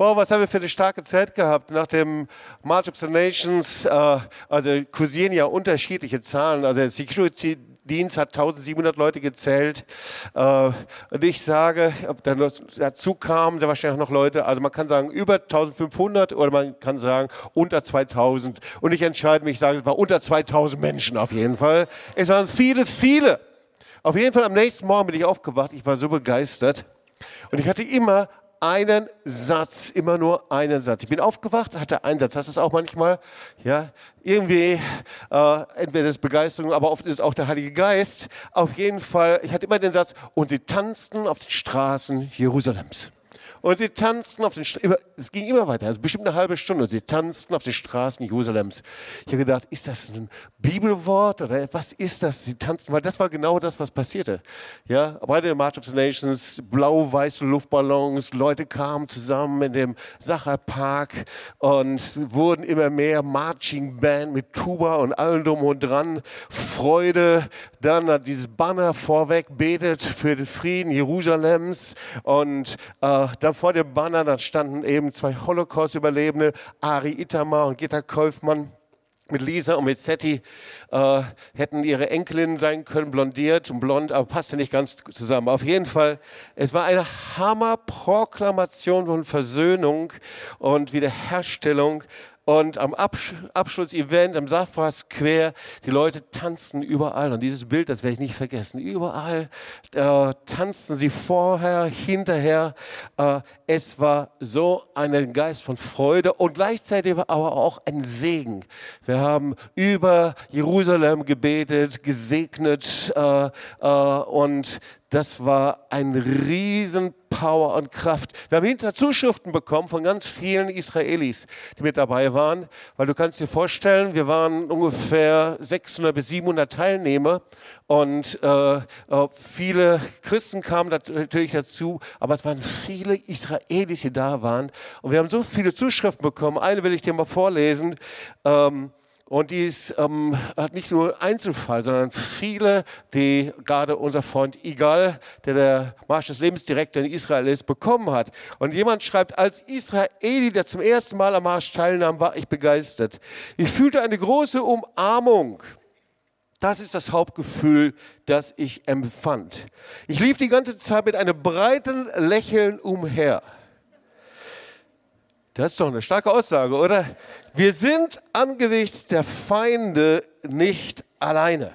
Boah, was haben wir für eine starke Zeit gehabt nach dem March of the Nations. Äh, also kursieren ja unterschiedliche Zahlen. Also der Security Dienst hat 1700 Leute gezählt. Äh, und ich sage, dazu kamen sehr wahrscheinlich noch Leute, also man kann sagen über 1500 oder man kann sagen unter 2000. Und ich entscheide mich, ich sage, es war unter 2000 Menschen auf jeden Fall. Es waren viele, viele. Auf jeden Fall am nächsten Morgen bin ich aufgewacht. Ich war so begeistert. Und ich hatte immer einen Satz, immer nur einen Satz. Ich bin aufgewacht, hatte einen Satz. Hast du es auch manchmal? Ja, irgendwie, äh, entweder ist Begeisterung, aber oft ist es auch der Heilige Geist. Auf jeden Fall, ich hatte immer den Satz, und sie tanzten auf den Straßen Jerusalems. Und sie tanzten auf den Straßen, es ging immer weiter, also bestimmt eine halbe Stunde. Und sie tanzten auf den Straßen Jerusalems. Ich habe gedacht, ist das ein Bibelwort oder was ist das? Sie tanzten, weil das war genau das, was passierte. Ja, bei der March of the Nations, blau-weiße Luftballons, Leute kamen zusammen in dem Sacherpark und wurden immer mehr Marching Band mit Tuba und allem drum und dran. Freude, dann hat dieses Banner vorweg, betet für den Frieden Jerusalems und äh, dann vor dem Banner, da standen eben zwei Holocaust-Überlebende, Ari Itamar und Gitta Kaufmann mit Lisa und mit Setti äh, hätten ihre Enkelinnen sein können, blondiert und blond, aber passte nicht ganz zusammen. Auf jeden Fall, es war eine Hammerproklamation von Versöhnung und Wiederherstellung und am Absch Abschlussevent am Safra Square, die Leute tanzten überall. Und dieses Bild, das werde ich nicht vergessen. Überall äh, tanzten sie vorher, hinterher. Äh, es war so ein Geist von Freude und gleichzeitig aber auch ein Segen. Wir haben über Jerusalem gebetet, gesegnet äh, äh und das war ein riesen Power und Kraft. Wir haben hinter Zuschriften bekommen von ganz vielen Israelis, die mit dabei waren, weil du kannst dir vorstellen, wir waren ungefähr 600 bis 700 Teilnehmer und äh, äh, viele Christen kamen natürlich dazu, aber es waren viele Israelis, die da waren. Und wir haben so viele Zuschriften bekommen. Eine will ich dir mal vorlesen. Ähm, und dies ähm, hat nicht nur Einzelfall, sondern viele, die gerade unser Freund Igal, der der Marsch des Lebensdirektor in Israel ist, bekommen hat. Und jemand schreibt, als Israeli, der zum ersten Mal am Marsch teilnahm, war ich begeistert. Ich fühlte eine große Umarmung. Das ist das Hauptgefühl, das ich empfand. Ich lief die ganze Zeit mit einem breiten Lächeln umher. Das ist doch eine starke Aussage, oder? Wir sind angesichts der Feinde nicht alleine.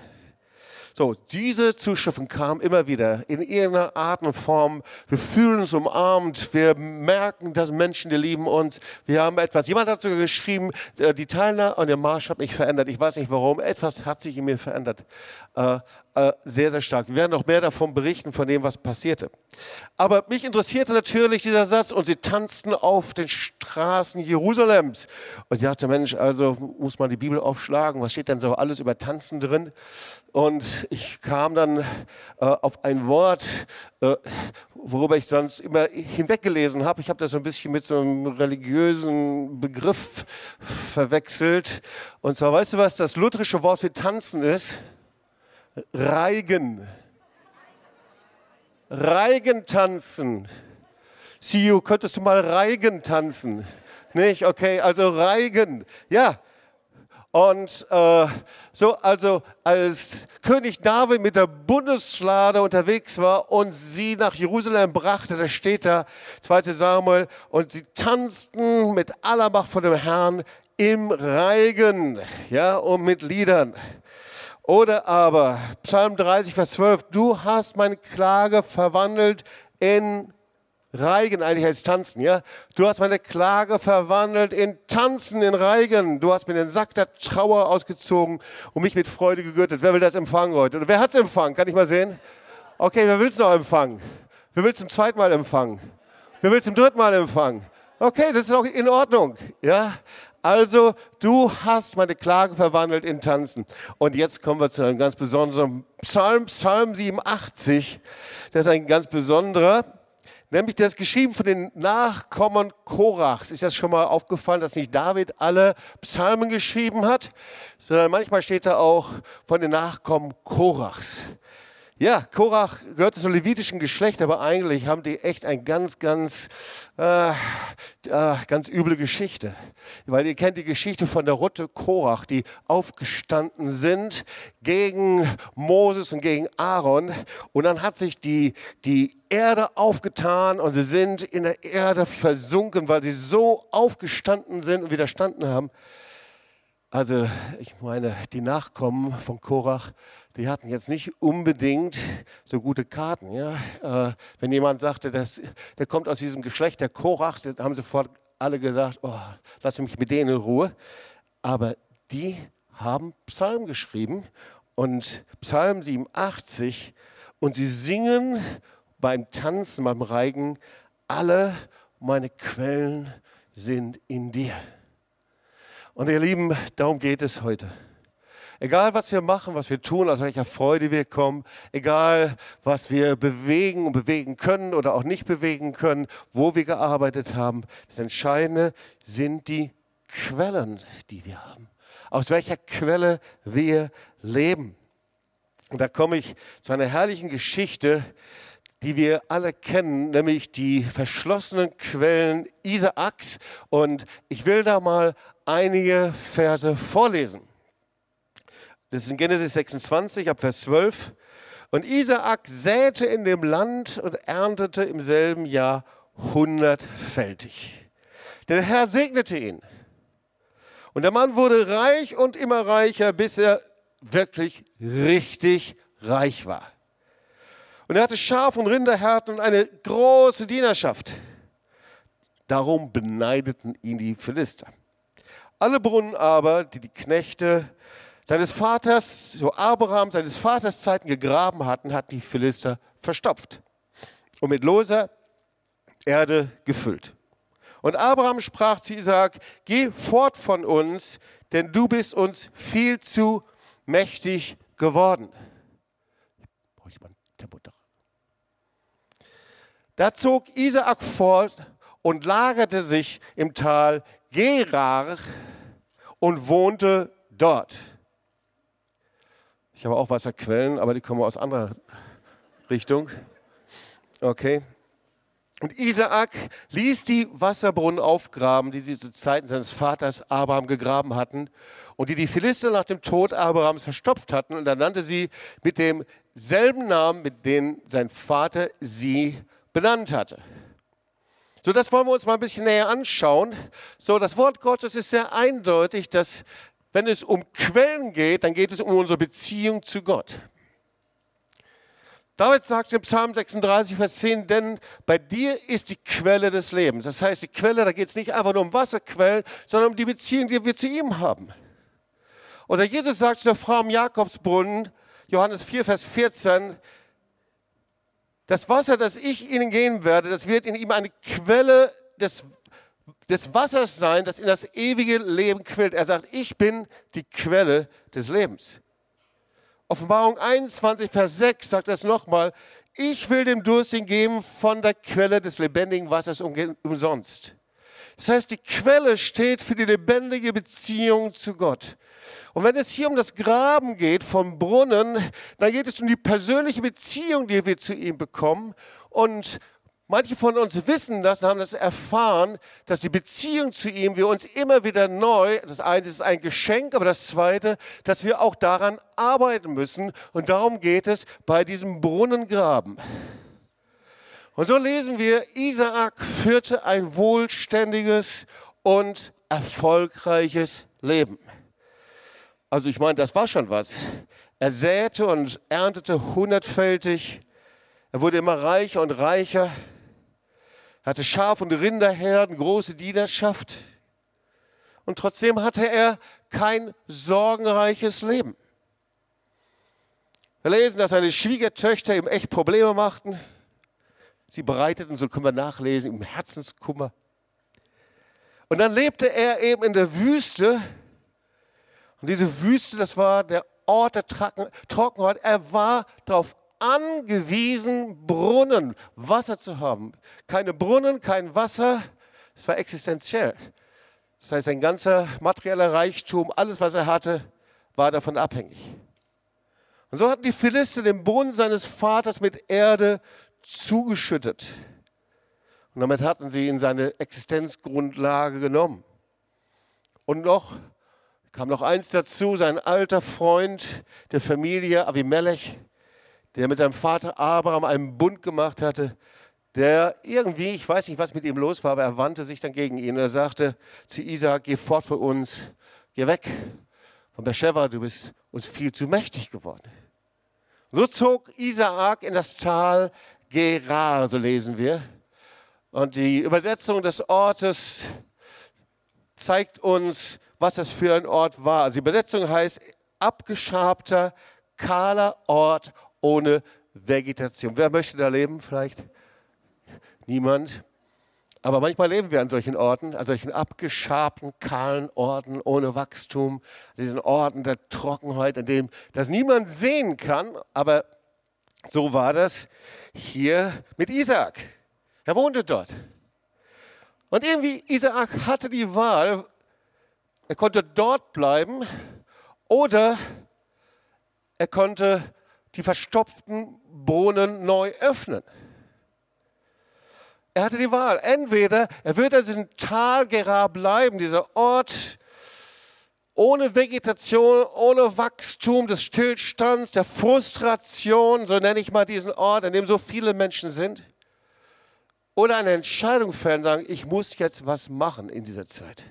So, diese Zuschriften kamen immer wieder in irgendeiner Art und Form. Wir fühlen uns umarmt. Wir merken, dass Menschen, die lieben uns. Wir haben etwas. Jemand hat sogar geschrieben, äh, die Teilnahme an dem Marsch hat mich verändert. Ich weiß nicht warum. Etwas hat sich in mir verändert. Äh, sehr, sehr stark. Wir werden noch mehr davon berichten, von dem, was passierte. Aber mich interessierte natürlich dieser Satz, und sie tanzten auf den Straßen Jerusalems. Und ich dachte, Mensch, also muss man die Bibel aufschlagen, was steht denn so alles über Tanzen drin? Und ich kam dann äh, auf ein Wort, äh, worüber ich sonst immer hinweggelesen habe. Ich habe das so ein bisschen mit so einem religiösen Begriff verwechselt. Und zwar, weißt du, was das lutherische Wort für tanzen ist? Reigen. Reigen tanzen. Siu, könntest du mal Reigen tanzen? Nicht? Okay, also Reigen. Ja. Und äh, so, also als König David mit der Bundeslade unterwegs war und sie nach Jerusalem brachte, da steht da, 2 Samuel, und sie tanzten mit aller Macht vor dem Herrn im Reigen, ja, und mit Liedern. Oder aber Psalm 30, Vers 12, du hast meine Klage verwandelt in Reigen, eigentlich heißt Tanzen, ja? Du hast meine Klage verwandelt in Tanzen, in Reigen. Du hast mir den Sack der Trauer ausgezogen und mich mit Freude gegürtet. Wer will das empfangen heute? Oder wer hat's empfangen? Kann ich mal sehen? Okay, wer will's noch empfangen? Wer will zum zweiten Mal empfangen? Wer will zum dritten Mal empfangen? Okay, das ist auch in Ordnung, ja? Also, du hast meine Klage verwandelt in Tanzen. Und jetzt kommen wir zu einem ganz besonderen Psalm, Psalm 87. Das ist ein ganz besonderer, nämlich das geschrieben von den Nachkommen Korachs. Ist das schon mal aufgefallen, dass nicht David alle Psalmen geschrieben hat, sondern manchmal steht da auch von den Nachkommen Korachs. Ja, Korach gehört zum levitischen Geschlecht, aber eigentlich haben die echt ein ganz, ganz, äh, äh, ganz üble Geschichte. Weil ihr kennt die Geschichte von der Rutte Korach, die aufgestanden sind gegen Moses und gegen Aaron. Und dann hat sich die, die Erde aufgetan und sie sind in der Erde versunken, weil sie so aufgestanden sind und widerstanden haben. Also ich meine, die Nachkommen von Korach, die hatten jetzt nicht unbedingt so gute Karten. Ja? Äh, wenn jemand sagte, dass, der kommt aus diesem Geschlecht der Korach, dann haben sofort alle gesagt, oh, lass mich mit denen in Ruhe. Aber die haben Psalm geschrieben und Psalm 87 und sie singen beim Tanzen, beim Reigen, alle meine Quellen sind in dir. Und ihr Lieben, darum geht es heute. Egal, was wir machen, was wir tun, aus welcher Freude wir kommen, egal, was wir bewegen und bewegen können oder auch nicht bewegen können, wo wir gearbeitet haben, das Entscheidende sind die Quellen, die wir haben. Aus welcher Quelle wir leben. Und da komme ich zu einer herrlichen Geschichte, die wir alle kennen, nämlich die verschlossenen Quellen Isaaks. Und ich will da mal einige Verse vorlesen. Das ist in Genesis 26 ab Vers 12. Und Isaak säte in dem Land und erntete im selben Jahr hundertfältig. Der Herr segnete ihn. Und der Mann wurde reich und immer reicher, bis er wirklich richtig reich war. Und er hatte Schaf- und Rinderherden und eine große Dienerschaft. Darum beneideten ihn die Philister. Alle Brunnen aber, die die Knechte seines Vaters, so Abraham, seines Vaters Zeiten gegraben hatten, hatten die Philister verstopft und mit loser Erde gefüllt. Und Abraham sprach zu Isaac, geh fort von uns, denn du bist uns viel zu mächtig geworden. Da zog Isaak fort und lagerte sich im Tal Gerar und wohnte dort. Ich habe auch Wasserquellen, aber die kommen aus anderer Richtung. Okay. Und Isaak ließ die Wasserbrunnen aufgraben, die sie zu Zeiten seines Vaters Abraham gegraben hatten und die die Philister nach dem Tod Abrahams verstopft hatten. Und er nannte sie mit demselben Namen, mit dem sein Vater sie benannt hatte. So, das wollen wir uns mal ein bisschen näher anschauen. So, das Wort Gottes ist sehr eindeutig, dass wenn es um Quellen geht, dann geht es um unsere Beziehung zu Gott. David sagt im Psalm 36, Vers 10, denn bei dir ist die Quelle des Lebens. Das heißt, die Quelle, da geht es nicht einfach nur um Wasserquellen, sondern um die Beziehung, die wir zu ihm haben. Oder Jesus sagt zu der Frau am Jakobsbrunnen, Johannes 4, Vers 14, das Wasser, das ich ihnen geben werde, das wird in ihm eine Quelle des, des Wassers sein, das in das ewige Leben quillt. Er sagt, ich bin die Quelle des Lebens. Offenbarung 21, Vers 6 sagt das nochmal, ich will dem Durstigen geben von der Quelle des lebendigen Wassers umsonst. Das heißt, die Quelle steht für die lebendige Beziehung zu Gott. Und wenn es hier um das Graben geht vom Brunnen, dann geht es um die persönliche Beziehung, die wir zu ihm bekommen. Und manche von uns wissen das und haben das erfahren, dass die Beziehung zu ihm wir uns immer wieder neu, das eine ist ein Geschenk, aber das zweite, dass wir auch daran arbeiten müssen. Und darum geht es bei diesem Brunnengraben. Und so lesen wir, Isaak führte ein wohlständiges und erfolgreiches Leben. Also ich meine, das war schon was. Er säte und erntete hundertfältig. Er wurde immer reicher und reicher. Hatte Schaf- und Rinderherden, große Dienerschaft. Und trotzdem hatte er kein sorgenreiches Leben. Wir lesen, dass seine Schwiegertöchter ihm echt Probleme machten. Sie bereiteten, so können wir nachlesen, im Herzenskummer. Und dann lebte er eben in der Wüste und diese Wüste, das war der Ort der Trockenheit. Er war darauf angewiesen, Brunnen, Wasser zu haben. Keine Brunnen, kein Wasser. Es war existenziell. Das heißt, sein ganzer materieller Reichtum, alles, was er hatte, war davon abhängig. Und so hatten die Philister den Brunnen seines Vaters mit Erde zugeschüttet. Und damit hatten sie ihn seine Existenzgrundlage genommen. Und noch kam noch eins dazu, sein alter Freund der Familie, Abimelech, der mit seinem Vater Abraham einen Bund gemacht hatte, der irgendwie, ich weiß nicht, was mit ihm los war, aber er wandte sich dann gegen ihn. Er sagte zu Isaac, geh fort von uns, geh weg von Beersheba, du bist uns viel zu mächtig geworden. So zog Isaak in das Tal Gerar, so lesen wir. Und die Übersetzung des Ortes zeigt uns, was das für ein Ort war. Also die Übersetzung heißt abgeschabter, kahler Ort ohne Vegetation. Wer möchte da leben vielleicht? Niemand. Aber manchmal leben wir an solchen Orten, an solchen abgeschabten, kahlen Orten ohne Wachstum, diesen Orten der Trockenheit, an dem das niemand sehen kann. Aber so war das hier mit Isaac. Er wohnte dort. Und irgendwie, Isaac hatte die Wahl, er konnte dort bleiben oder er konnte die verstopften Bohnen neu öffnen. Er hatte die Wahl. Entweder er würde in diesem Tal Gerar bleiben, dieser Ort ohne Vegetation, ohne Wachstum des Stillstands, der Frustration, so nenne ich mal diesen Ort, an dem so viele Menschen sind. Oder eine Entscheidung fällen, sagen, ich muss jetzt was machen in dieser Zeit.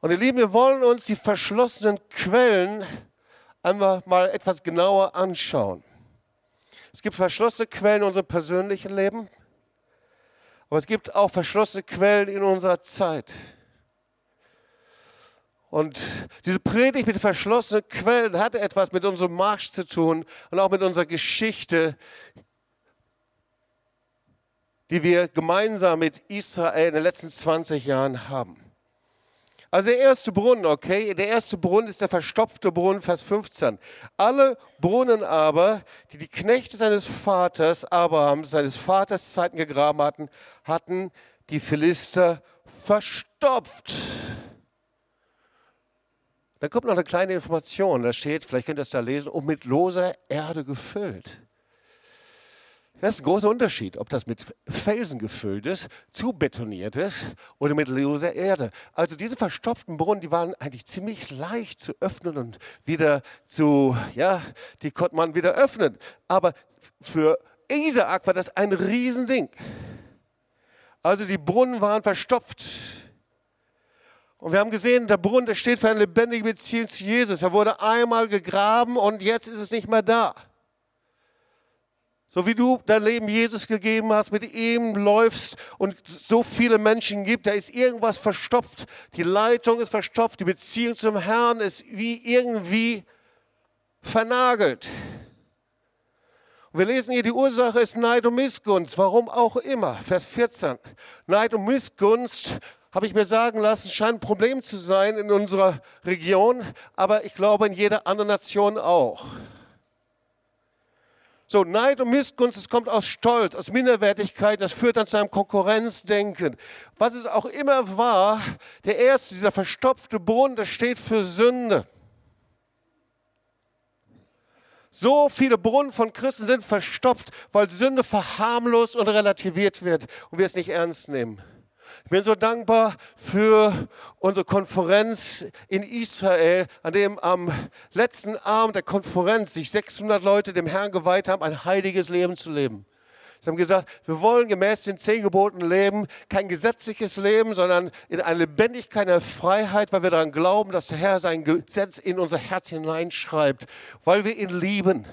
Und ihr Lieben, wir wollen uns die verschlossenen Quellen einmal mal etwas genauer anschauen. Es gibt verschlossene Quellen in unserem persönlichen Leben, aber es gibt auch verschlossene Quellen in unserer Zeit. Und diese Predigt mit verschlossenen Quellen hat etwas mit unserem Marsch zu tun und auch mit unserer Geschichte, die wir gemeinsam mit Israel in den letzten 20 Jahren haben. Also der erste Brunnen, okay, der erste Brunnen ist der verstopfte Brunnen, Vers 15. Alle Brunnen aber, die die Knechte seines Vaters, Abrahams, seines Vaters Zeiten gegraben hatten, hatten die Philister verstopft. Da kommt noch eine kleine Information, da steht, vielleicht könnt ihr es da lesen, und mit loser Erde gefüllt. Das ist ein großer Unterschied, ob das mit Felsen gefüllt ist, zu betoniert ist oder mit loser Erde. Also diese verstopften Brunnen, die waren eigentlich ziemlich leicht zu öffnen und wieder zu, ja, die konnte man wieder öffnen. Aber für Isaak war das ein Riesending. Also die Brunnen waren verstopft. Und wir haben gesehen, der Brunnen, der steht für eine lebendige Beziehung zu Jesus. Er wurde einmal gegraben und jetzt ist es nicht mehr da. So wie du dein Leben Jesus gegeben hast, mit ihm läufst und so viele Menschen gibt, da ist irgendwas verstopft. Die Leitung ist verstopft, die Beziehung zum Herrn ist wie irgendwie vernagelt. Und wir lesen hier, die Ursache ist Neid und Missgunst, warum auch immer. Vers 14. Neid und Missgunst, habe ich mir sagen lassen, scheint ein Problem zu sein in unserer Region, aber ich glaube in jeder anderen Nation auch. So, Neid und Missgunst, das kommt aus Stolz, aus Minderwertigkeit, das führt dann zu einem Konkurrenzdenken. Was es auch immer war, der erste, dieser verstopfte Brunnen, das steht für Sünde. So viele Brunnen von Christen sind verstopft, weil Sünde verharmlost und relativiert wird und wir es nicht ernst nehmen. Ich bin so dankbar für unsere Konferenz in Israel, an dem am letzten Abend der Konferenz sich 600 Leute dem Herrn geweiht haben, ein heiliges Leben zu leben. Sie haben gesagt, wir wollen gemäß den zehn Geboten leben, kein gesetzliches Leben, sondern in einer Lebendigkeit, einer Freiheit, weil wir daran glauben, dass der Herr sein Gesetz in unser Herz hineinschreibt, weil wir ihn lieben.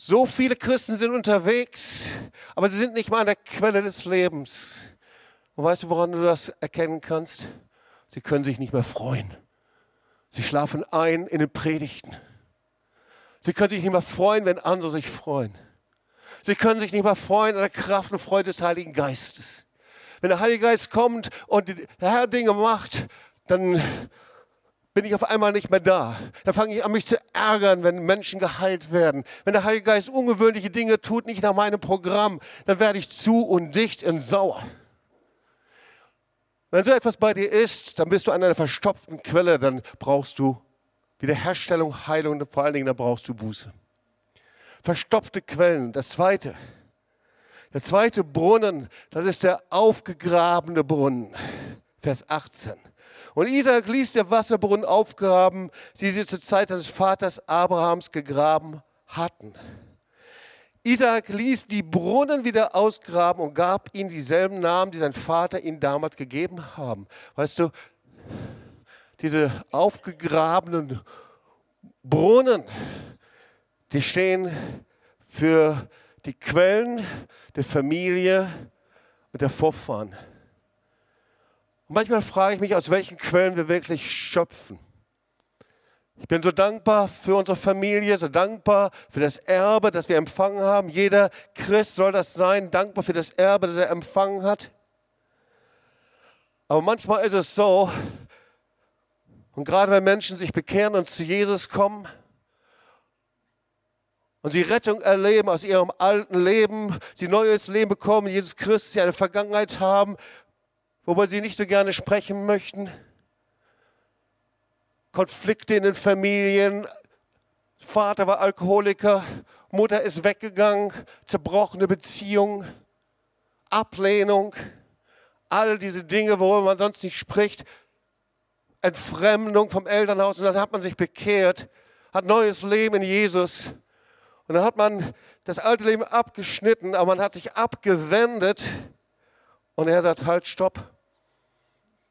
So viele Christen sind unterwegs, aber sie sind nicht mal an der Quelle des Lebens. Und weißt du, woran du das erkennen kannst? Sie können sich nicht mehr freuen. Sie schlafen ein in den Predigten. Sie können sich nicht mehr freuen, wenn andere sich freuen. Sie können sich nicht mehr freuen an der Kraft und Freude des Heiligen Geistes. Wenn der Heilige Geist kommt und der Herr Dinge macht, dann bin ich auf einmal nicht mehr da. Dann fange ich an, mich zu ärgern, wenn Menschen geheilt werden. Wenn der Heilige Geist ungewöhnliche Dinge tut, nicht nach meinem Programm, dann werde ich zu und dicht und sauer. Wenn so etwas bei dir ist, dann bist du an einer verstopften Quelle, dann brauchst du Wiederherstellung, Heilung und vor allen Dingen dann brauchst du Buße. Verstopfte Quellen. Das zweite, der zweite Brunnen, das ist der aufgegrabene Brunnen. Vers 18. Und Isaac ließ der Wasserbrunnen aufgraben, die sie zur Zeit seines Vaters Abrahams gegraben hatten. Isaac ließ die Brunnen wieder ausgraben und gab ihnen dieselben Namen, die sein Vater ihnen damals gegeben haben. Weißt du, diese aufgegrabenen Brunnen, die stehen für die Quellen der Familie und der Vorfahren. Und manchmal frage ich mich, aus welchen Quellen wir wirklich schöpfen. Ich bin so dankbar für unsere Familie, so dankbar für das Erbe, das wir empfangen haben. Jeder Christ soll das sein, dankbar für das Erbe, das er empfangen hat. Aber manchmal ist es so, und gerade wenn Menschen sich bekehren und zu Jesus kommen und sie Rettung erleben aus ihrem alten Leben, sie neues Leben bekommen, Jesus Christus, sie eine Vergangenheit haben, worüber sie nicht so gerne sprechen möchten, Konflikte in den Familien. Vater war Alkoholiker, Mutter ist weggegangen, zerbrochene Beziehung, Ablehnung, all diese Dinge, worüber man sonst nicht spricht, Entfremdung vom Elternhaus. Und dann hat man sich bekehrt, hat neues Leben in Jesus. Und dann hat man das alte Leben abgeschnitten, aber man hat sich abgewendet. Und er sagt, halt, stopp,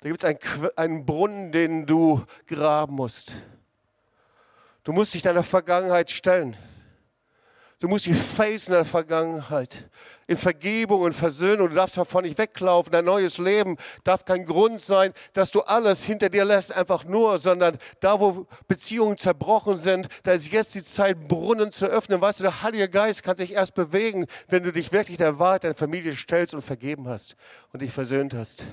da gibt es einen, einen Brunnen, den du graben musst. Du musst dich deiner Vergangenheit stellen. Du musst dich facen in der Vergangenheit. In Vergebung und Versöhnung. Du darfst davon nicht weglaufen. Dein neues Leben darf kein Grund sein, dass du alles hinter dir lässt, einfach nur, sondern da, wo Beziehungen zerbrochen sind, da ist jetzt die Zeit, Brunnen zu öffnen. Weißt du, der Heilige Geist kann sich erst bewegen, wenn du dich wirklich der Wahrheit deiner Familie stellst und vergeben hast und dich versöhnt hast.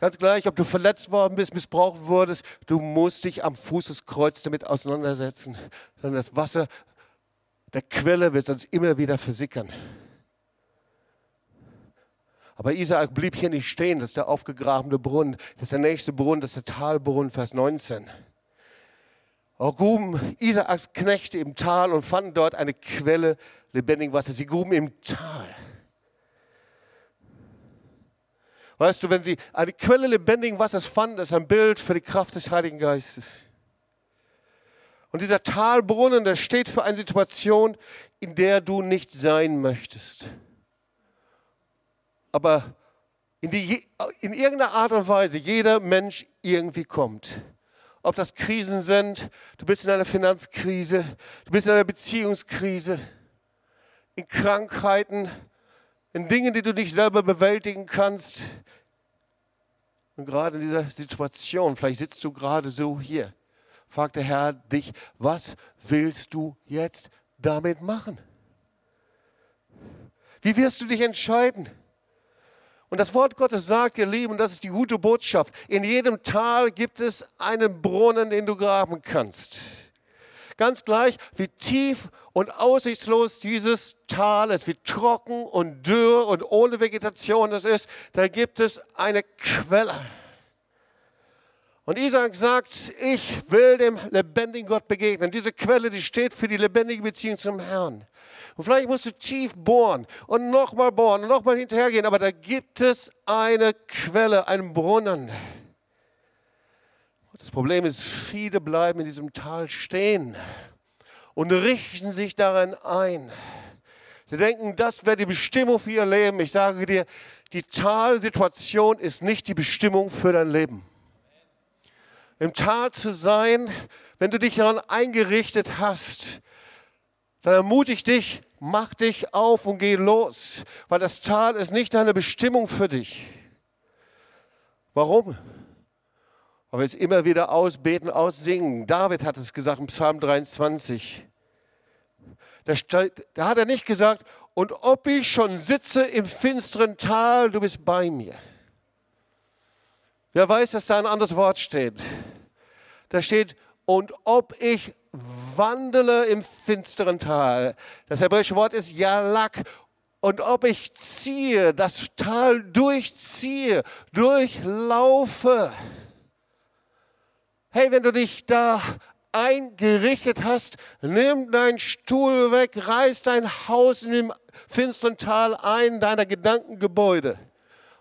Ganz gleich, ob du verletzt worden bist, missbraucht wurdest, du musst dich am Fuß des Kreuzes damit auseinandersetzen. Denn das Wasser der Quelle wird sonst immer wieder versickern. Aber Isaak blieb hier nicht stehen, das ist der aufgegrabene Brunnen, das ist der nächste Brunnen, das ist der Talbrunnen, Vers 19. Auch gruben Isaaks Knechte im Tal und fanden dort eine Quelle lebendigen Wassers. Sie gruben im Tal. Weißt du, wenn sie eine Quelle lebendigen Wassers fanden, das ist ein Bild für die Kraft des Heiligen Geistes. Und dieser Talbrunnen, der steht für eine Situation, in der du nicht sein möchtest. Aber in, die, in irgendeiner Art und Weise jeder Mensch irgendwie kommt. Ob das Krisen sind, du bist in einer Finanzkrise, du bist in einer Beziehungskrise, in Krankheiten, in Dingen, die du nicht selber bewältigen kannst. Und gerade in dieser Situation, vielleicht sitzt du gerade so hier, fragt der Herr dich, was willst du jetzt damit machen? Wie wirst du dich entscheiden? Und das Wort Gottes sagt, ihr Lieben, das ist die gute Botschaft. In jedem Tal gibt es einen Brunnen, den du graben kannst. Ganz gleich, wie tief und aussichtslos dieses Tal ist, wie trocken und dürr und ohne Vegetation es ist, da gibt es eine Quelle. Und Isaac sagt, ich will dem lebendigen Gott begegnen. Diese Quelle, die steht für die lebendige Beziehung zum Herrn. Und vielleicht musst du tief bohren und nochmal bohren und nochmal hinterhergehen, aber da gibt es eine Quelle, einen Brunnen. Das Problem ist, viele bleiben in diesem Tal stehen und richten sich darin ein. Sie denken, das wäre die Bestimmung für ihr Leben. Ich sage dir, die Talsituation ist nicht die Bestimmung für dein Leben. Im Tal zu sein, wenn du dich daran eingerichtet hast, dann ermutige ich dich, mach dich auf und geh los, weil das Tal ist nicht deine Bestimmung für dich. Warum? Aber es immer wieder ausbeten, aussingen. David hat es gesagt im Psalm 23. Da, da hat er nicht gesagt, und ob ich schon sitze im finsteren Tal, du bist bei mir. Wer weiß, dass da ein anderes Wort steht? Da steht, und ob ich wandele im finsteren Tal. Das hebräische Wort ist Jalak. Und ob ich ziehe, das Tal durchziehe, durchlaufe. Hey, wenn du dich da eingerichtet hast, nimm deinen Stuhl weg, reiß dein Haus in dem finsteren Tal ein, deiner Gedankengebäude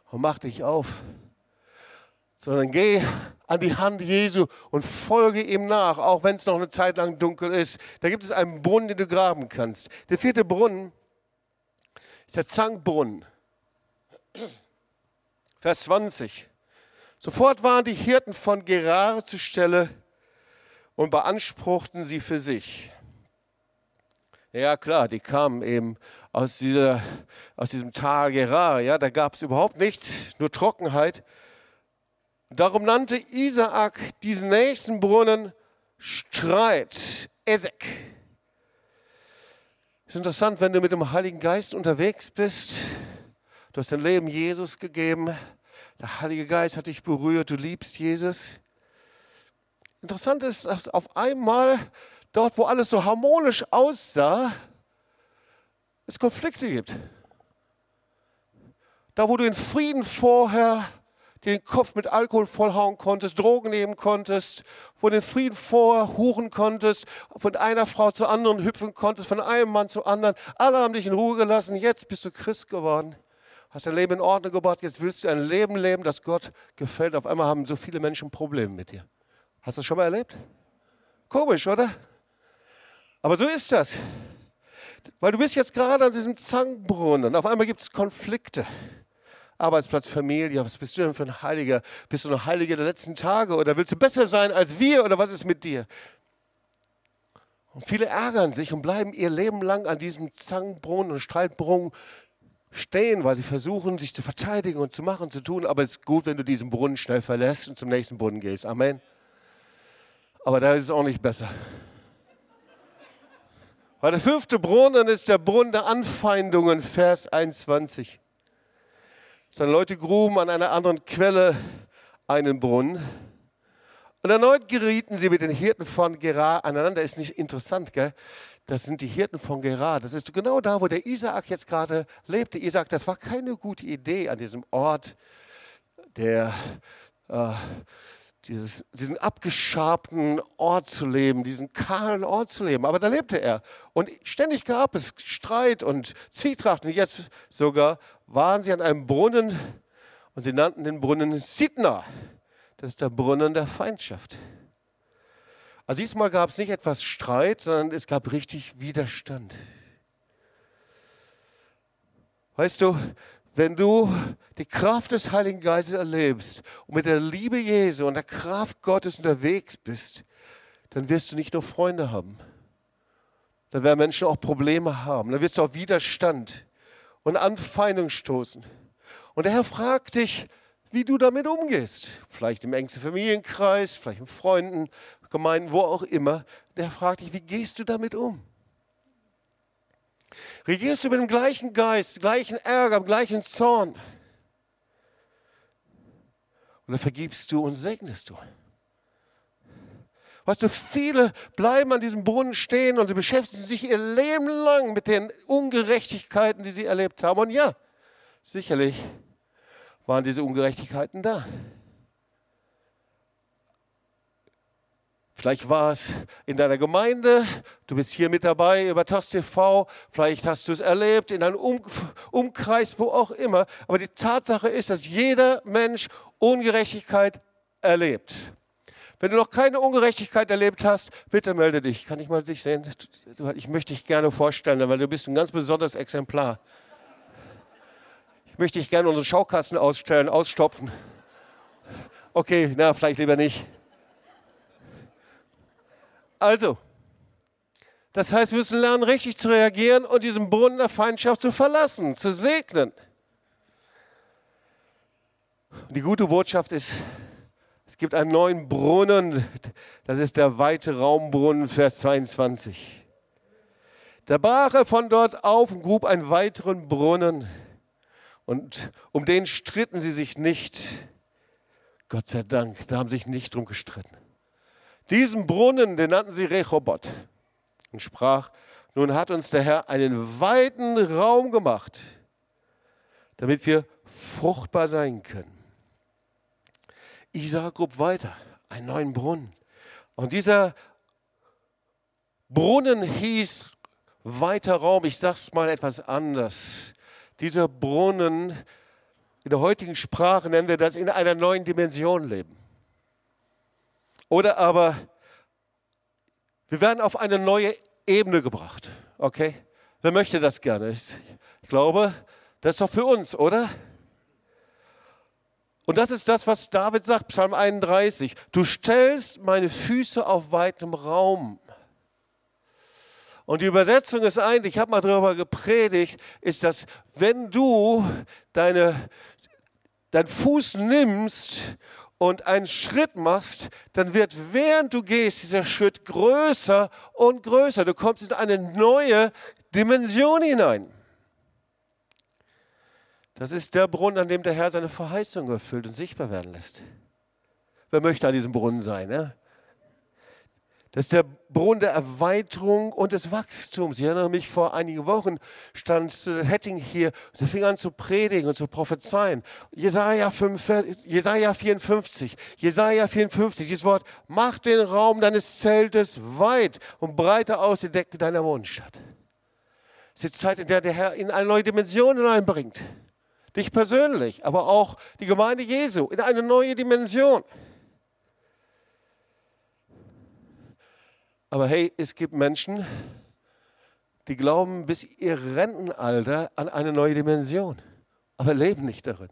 und mach dich auf. Sondern geh an die Hand Jesu und folge ihm nach, auch wenn es noch eine Zeit lang dunkel ist. Da gibt es einen Brunnen, den du graben kannst. Der vierte Brunnen ist der Zankbrunnen. Vers 20. Sofort waren die Hirten von Gerar zur Stelle und beanspruchten sie für sich. Ja klar, die kamen eben aus, dieser, aus diesem Tal Gerar. Ja, da gab es überhaupt nichts, nur Trockenheit. Darum nannte Isaak diesen nächsten Brunnen Streit, Esek. Es ist interessant, wenn du mit dem Heiligen Geist unterwegs bist. Du hast dein Leben Jesus gegeben. Der Heilige Geist hat dich berührt. Du liebst Jesus. Interessant ist, dass auf einmal dort, wo alles so harmonisch aussah, es Konflikte gibt. Da, wo du in Frieden vorher den Kopf mit Alkohol vollhauen konntest, Drogen nehmen konntest, wo den Frieden vorhuren konntest, von einer Frau zur anderen hüpfen konntest, von einem Mann zum anderen. Alle haben dich in Ruhe gelassen. Jetzt bist du Christ geworden. Hast dein Leben in Ordnung gebracht. Jetzt willst du ein Leben leben, das Gott gefällt. Auf einmal haben so viele Menschen Probleme mit dir. Hast du das schon mal erlebt? Komisch, oder? Aber so ist das. Weil du bist jetzt gerade an diesem Zangbrunnen. Auf einmal gibt es Konflikte. Arbeitsplatz, Familie, was bist du denn für ein Heiliger? Bist du ein Heiliger der letzten Tage oder willst du besser sein als wir oder was ist mit dir? Und viele ärgern sich und bleiben ihr Leben lang an diesem Zangbrunnen und Streitbrunnen stehen, weil sie versuchen, sich zu verteidigen und zu machen, zu tun. Aber es ist gut, wenn du diesen Brunnen schnell verlässt und zum nächsten Brunnen gehst. Amen. Aber da ist es auch nicht besser. Weil der fünfte Brunnen ist der Brunnen der Anfeindungen, Vers 21 sondern Leute gruben an einer anderen Quelle einen Brunnen. Und erneut gerieten sie mit den Hirten von Gerar aneinander. Ist nicht interessant, gell? Das sind die Hirten von Gerar. Das ist genau da, wo der Isaak jetzt gerade lebte. Isaak, das war keine gute Idee an diesem Ort, der äh, dieses, diesen abgeschabten Ort zu leben, diesen kahlen Ort zu leben. Aber da lebte er. Und ständig gab es Streit und Zwietracht. Und jetzt sogar waren sie an einem Brunnen und sie nannten den Brunnen Sidna. Das ist der Brunnen der Feindschaft. Also diesmal gab es nicht etwas Streit, sondern es gab richtig Widerstand. Weißt du, wenn du die Kraft des Heiligen Geistes erlebst und mit der Liebe Jesu und der Kraft Gottes unterwegs bist, dann wirst du nicht nur Freunde haben. Dann werden Menschen auch Probleme haben. Dann wirst du auf Widerstand und Anfeindung stoßen. Und der Herr fragt dich, wie du damit umgehst. Vielleicht im engsten Familienkreis, vielleicht in Freunden, Gemeinden, wo auch immer. Der fragt dich, wie gehst du damit um? Regierst du mit dem gleichen Geist, gleichen Ärger, gleichen Zorn? Oder vergibst du und segnest du? Weißt du, viele bleiben an diesem Brunnen stehen und sie beschäftigen sich ihr Leben lang mit den Ungerechtigkeiten, die sie erlebt haben. Und ja, sicherlich waren diese Ungerechtigkeiten da. Vielleicht war es in deiner Gemeinde, du bist hier mit dabei über TOS TV, vielleicht hast du es erlebt in einem um Umkreis, wo auch immer. Aber die Tatsache ist, dass jeder Mensch Ungerechtigkeit erlebt. Wenn du noch keine Ungerechtigkeit erlebt hast, bitte melde dich. Kann ich mal dich sehen? Ich möchte dich gerne vorstellen, weil du bist ein ganz besonderes Exemplar. Ich möchte dich gerne unseren Schaukasten ausstellen, ausstopfen. Okay, na, vielleicht lieber nicht. Also, das heißt, wir müssen lernen, richtig zu reagieren und diesen Brunnen der Feindschaft zu verlassen, zu segnen. Und die gute Botschaft ist, es gibt einen neuen Brunnen, das ist der weite Raumbrunnen, Vers 22. Da brach er von dort auf und grub einen weiteren Brunnen. Und um den stritten sie sich nicht. Gott sei Dank, da haben sie sich nicht drum gestritten. Diesen Brunnen, den nannten sie Rechobot und sprach, Nun hat uns der Herr einen weiten Raum gemacht, damit wir fruchtbar sein können. Isaac grub weiter, einen neuen Brunnen. Und dieser Brunnen hieß weiter Raum. Ich sage es mal etwas anders. Dieser Brunnen, in der heutigen Sprache nennen wir das in einer neuen Dimension leben. Oder aber wir werden auf eine neue Ebene gebracht. Okay? Wer möchte das gerne? Ich glaube, das ist doch für uns, oder? Und das ist das, was David sagt, Psalm 31. Du stellst meine Füße auf weitem Raum. Und die Übersetzung ist eigentlich, ich habe mal darüber gepredigt, ist, dass wenn du deine, deinen Fuß nimmst und einen Schritt machst, dann wird während du gehst dieser Schritt größer und größer. Du kommst in eine neue Dimension hinein. Das ist der Brunnen, an dem der Herr seine Verheißung erfüllt und sichtbar werden lässt. Wer möchte an diesem Brunnen sein? Ne? Das ist der Brunnen der Erweiterung und des Wachstums. Ich erinnere mich, vor einigen Wochen stand Hetting hier, sie fing an zu predigen und zu prophezeien. Jesaja, 45, Jesaja 54, Jesaja 54, dieses Wort, mach den Raum deines Zeltes weit und breiter aus die Decke deiner Wohnstadt. Es ist die Zeit, in der der Herr in eine neue Dimension hineinbringt dich persönlich, aber auch die Gemeinde Jesu in eine neue Dimension. Aber hey, es gibt Menschen, die glauben bis ihr Rentenalter an eine neue Dimension, aber leben nicht darin.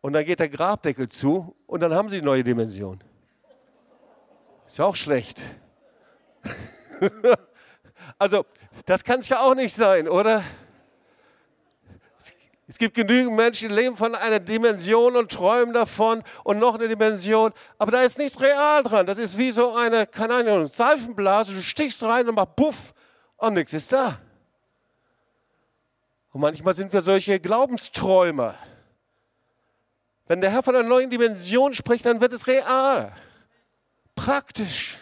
Und dann geht der Grabdeckel zu und dann haben sie neue Dimension. Ist ja auch schlecht. also, das kann es ja auch nicht sein, oder? Es gibt genügend Menschen, die leben von einer Dimension und träumen davon und noch eine Dimension, aber da ist nichts real dran. Das ist wie so eine, keine Ahnung, Seifenblase, du stichst rein und machst puff und nichts ist da. Und manchmal sind wir solche Glaubensträumer. Wenn der Herr von einer neuen Dimension spricht, dann wird es real, praktisch.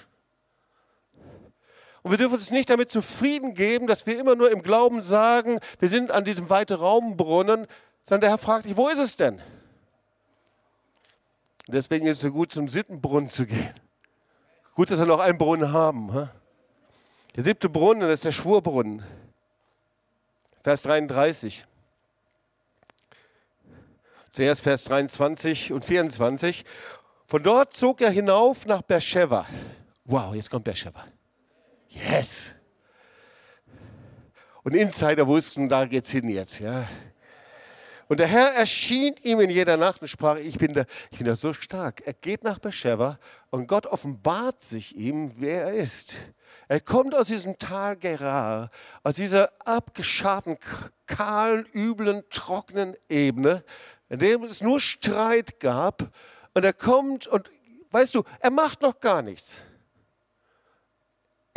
Und wir dürfen uns nicht damit zufrieden geben, dass wir immer nur im Glauben sagen, wir sind an diesem weiten Raumbrunnen, sondern der Herr fragt dich, wo ist es denn? deswegen ist es so gut, zum Sittenbrunnen zu gehen. Gut, dass wir noch einen Brunnen haben. Der siebte Brunnen, das ist der Schwurbrunnen. Vers 33. Zuerst Vers 23 und 24. Von dort zog er hinauf nach Beersheba. Wow, jetzt kommt Beersheba. Yes. Und Insider wussten, da geht's hin jetzt, ja. Und der Herr erschien ihm in jeder Nacht und sprach, ich bin da, ich bin da so stark. Er geht nach Beersheba und Gott offenbart sich ihm, wer er ist. Er kommt aus diesem Tal Gerar, aus dieser abgescharten, kahlen, üblen, trockenen Ebene, in dem es nur Streit gab. Und er kommt und, weißt du, er macht noch gar nichts.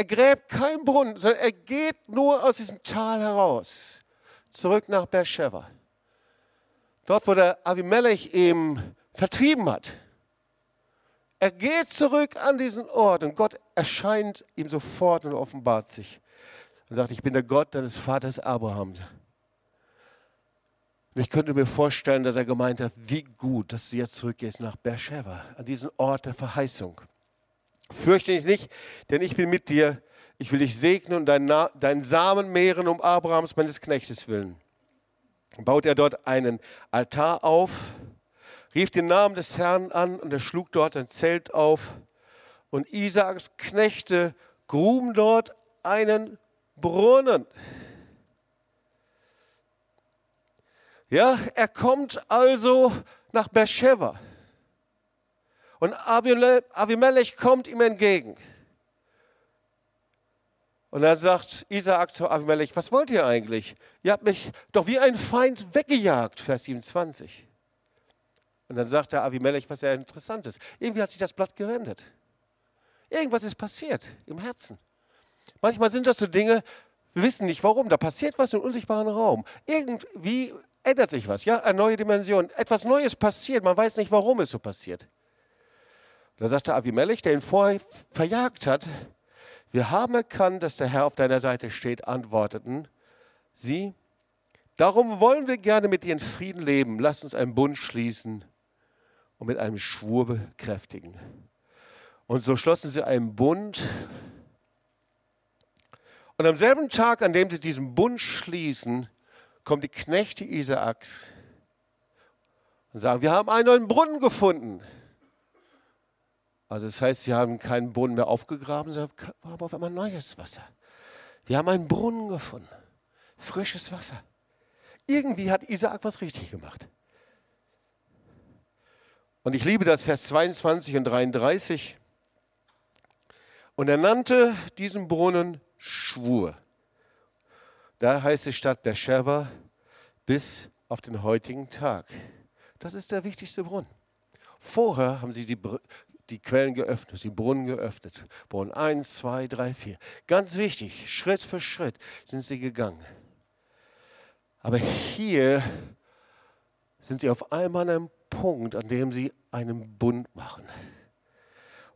Er gräbt keinen Brunnen, sondern er geht nur aus diesem Tal heraus, zurück nach Beersheba. Dort, wo der Avimelech ihm vertrieben hat. Er geht zurück an diesen Ort und Gott erscheint ihm sofort und offenbart sich und sagt, ich bin der Gott deines Vaters Abraham. Und ich könnte mir vorstellen, dass er gemeint hat, wie gut, dass du jetzt zurückgehst nach Beersheba, an diesen Ort der Verheißung. Fürchte dich nicht, denn ich bin mit dir. Ich will dich segnen und deinen, deinen Samen mehren um Abrahams, meines Knechtes willen. Baut er dort einen Altar auf, rief den Namen des Herrn an und er schlug dort sein Zelt auf. Und Isaaks Knechte gruben dort einen Brunnen. Ja, er kommt also nach Beersheba. Und Abimelech kommt ihm entgegen. Und dann sagt Isaak zu Abimelech, was wollt ihr eigentlich? Ihr habt mich doch wie ein Feind weggejagt, Vers 27. Und dann sagt der Abimelech, was sehr interessant ist. Irgendwie hat sich das Blatt gewendet. Irgendwas ist passiert im Herzen. Manchmal sind das so Dinge, wir wissen nicht warum, da passiert was im unsichtbaren Raum. Irgendwie ändert sich was, ja, eine neue Dimension. Etwas Neues passiert, man weiß nicht, warum es so passiert. Da sagte Abimelech, der ihn vorher verjagt hat, Wir haben erkannt, dass der Herr auf deiner Seite steht, antworteten sie. Darum wollen wir gerne mit dir in Frieden leben. Lass uns einen Bund schließen und mit einem Schwur bekräftigen. Und so schlossen sie einen Bund. Und am selben Tag, an dem sie diesen Bund schließen, kommen die Knechte Isaaks und sagen, wir haben einen neuen Brunnen gefunden. Also das heißt, sie haben keinen Brunnen mehr aufgegraben, sondern haben auf einmal neues Wasser. Wir haben einen Brunnen gefunden, frisches Wasser. Irgendwie hat Isaak was richtig gemacht. Und ich liebe das Vers 22 und 33. Und er nannte diesen Brunnen Schwur. Da heißt es Stadt Beersheba bis auf den heutigen Tag. Das ist der wichtigste Brunnen. Vorher haben sie die, die Quellen geöffnet, die Brunnen geöffnet. Brunnen 1, 2, 3, 4. Ganz wichtig, Schritt für Schritt sind sie gegangen. Aber hier sind sie auf einmal an einem Punkt, an dem sie einen Bund machen.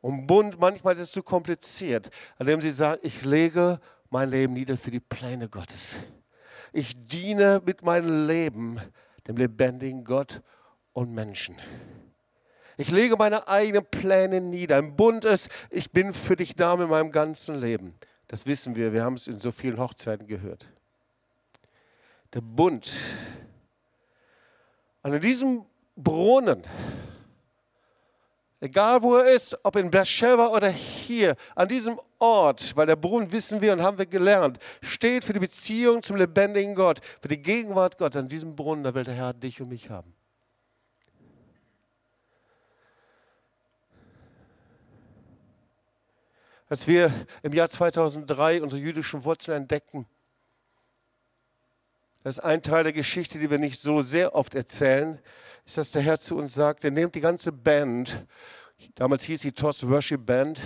Und Bund, manchmal ist es zu kompliziert, an dem sie sagen, ich lege mein Leben nieder für die Pläne Gottes. Ich diene mit meinem Leben dem lebendigen Gott und Menschen. Ich lege meine eigenen Pläne nieder. Ein Bund ist, ich bin für dich da mit meinem ganzen Leben. Das wissen wir, wir haben es in so vielen Hochzeiten gehört. Der Bund. Und in diesem Brunnen, egal wo er ist, ob in Beersheba oder hier, an diesem Ort, weil der Brunnen, wissen wir und haben wir gelernt, steht für die Beziehung zum lebendigen Gott, für die Gegenwart Gott. An diesem Brunnen, da will der Herr dich und mich haben. Als wir im Jahr 2003 unsere jüdischen Wurzeln entdeckten, das ist ein Teil der Geschichte, die wir nicht so sehr oft erzählen, ist, dass der Herr zu uns sagte, nehmt die ganze Band, damals hieß sie Toss Worship Band,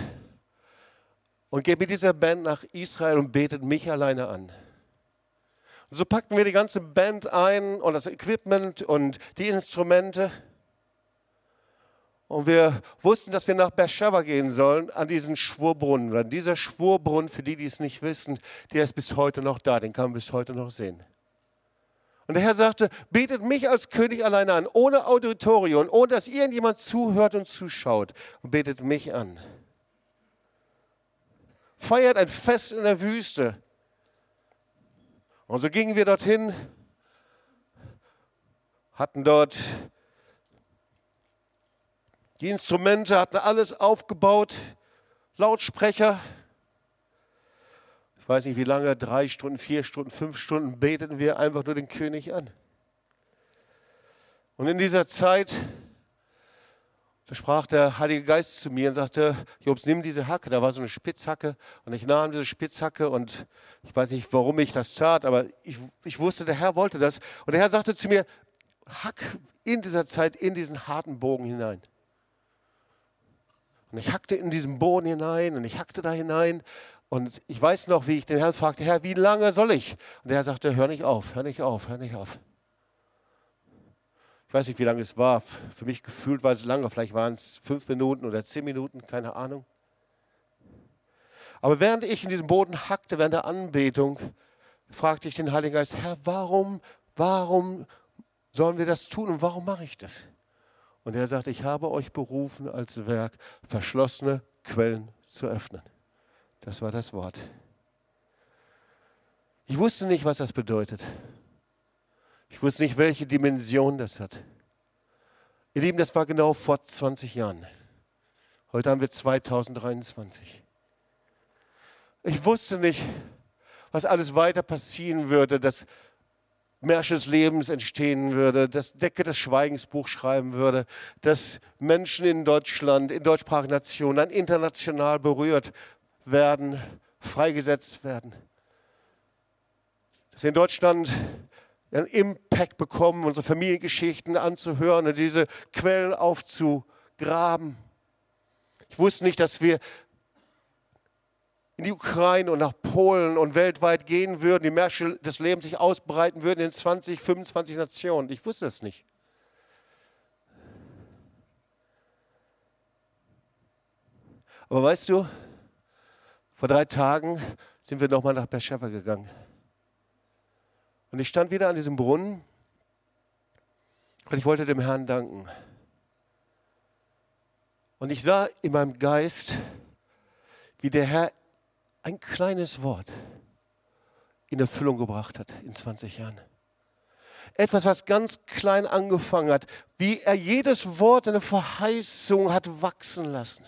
und geht mit dieser Band nach Israel und betet mich alleine an. Und so packten wir die ganze Band ein und das Equipment und die Instrumente. Und wir wussten, dass wir nach Beersheba gehen sollen, an diesen Schwurbrunnen. Und dieser Schwurbrunnen, für die, die es nicht wissen, der ist bis heute noch da, den kann man bis heute noch sehen. Und der Herr sagte, betet mich als König alleine an, ohne Auditorium, ohne dass irgendjemand zuhört und zuschaut. Und betet mich an. Feiert ein Fest in der Wüste. Und so gingen wir dorthin, hatten dort die Instrumente hatten alles aufgebaut, Lautsprecher. Ich weiß nicht wie lange, drei Stunden, vier Stunden, fünf Stunden beteten wir einfach nur den König an. Und in dieser Zeit, da sprach der Heilige Geist zu mir und sagte, Jobs, nimm diese Hacke. Da war so eine Spitzhacke und ich nahm diese Spitzhacke und ich weiß nicht, warum ich das tat, aber ich, ich wusste, der Herr wollte das. Und der Herr sagte zu mir, hack in dieser Zeit in diesen harten Bogen hinein. Und ich hackte in diesen Boden hinein und ich hackte da hinein. Und ich weiß noch, wie ich den Herrn fragte, Herr, wie lange soll ich? Und der Herr sagte, hör nicht auf, hör nicht auf, hör nicht auf. Ich weiß nicht, wie lange es war. Für mich gefühlt war es lange. Vielleicht waren es fünf Minuten oder zehn Minuten, keine Ahnung. Aber während ich in diesem Boden hackte, während der Anbetung, fragte ich den Heiligen Geist, Herr, warum, warum sollen wir das tun und warum mache ich das? Und er sagt, ich habe euch berufen als Werk, verschlossene Quellen zu öffnen. Das war das Wort. Ich wusste nicht, was das bedeutet. Ich wusste nicht, welche Dimension das hat. Ihr Lieben, das war genau vor 20 Jahren. Heute haben wir 2023. Ich wusste nicht, was alles weiter passieren würde, dass Märsche des Lebens entstehen würde, dass Decke des Schweigens Buch schreiben würde, dass Menschen in Deutschland, in deutschsprachigen Nationen, dann international berührt werden, freigesetzt werden. Dass wir in Deutschland einen Impact bekommen, unsere Familiengeschichten anzuhören und diese Quellen aufzugraben. Ich wusste nicht, dass wir in die Ukraine und nach Polen und weltweit gehen würden, die Märsche des Lebens sich ausbreiten würden in 20, 25 Nationen. Ich wusste es nicht. Aber weißt du, Vor drei Tagen sind wir nochmal nach Beersheba gegangen. Und ich stand wieder an diesem Brunnen und ich wollte dem Herrn danken. Und ich sah in meinem Geist, wie der Herr ein kleines Wort in Erfüllung gebracht hat in 20 Jahren. Etwas, was ganz klein angefangen hat, wie er jedes Wort, seine Verheißung hat wachsen lassen.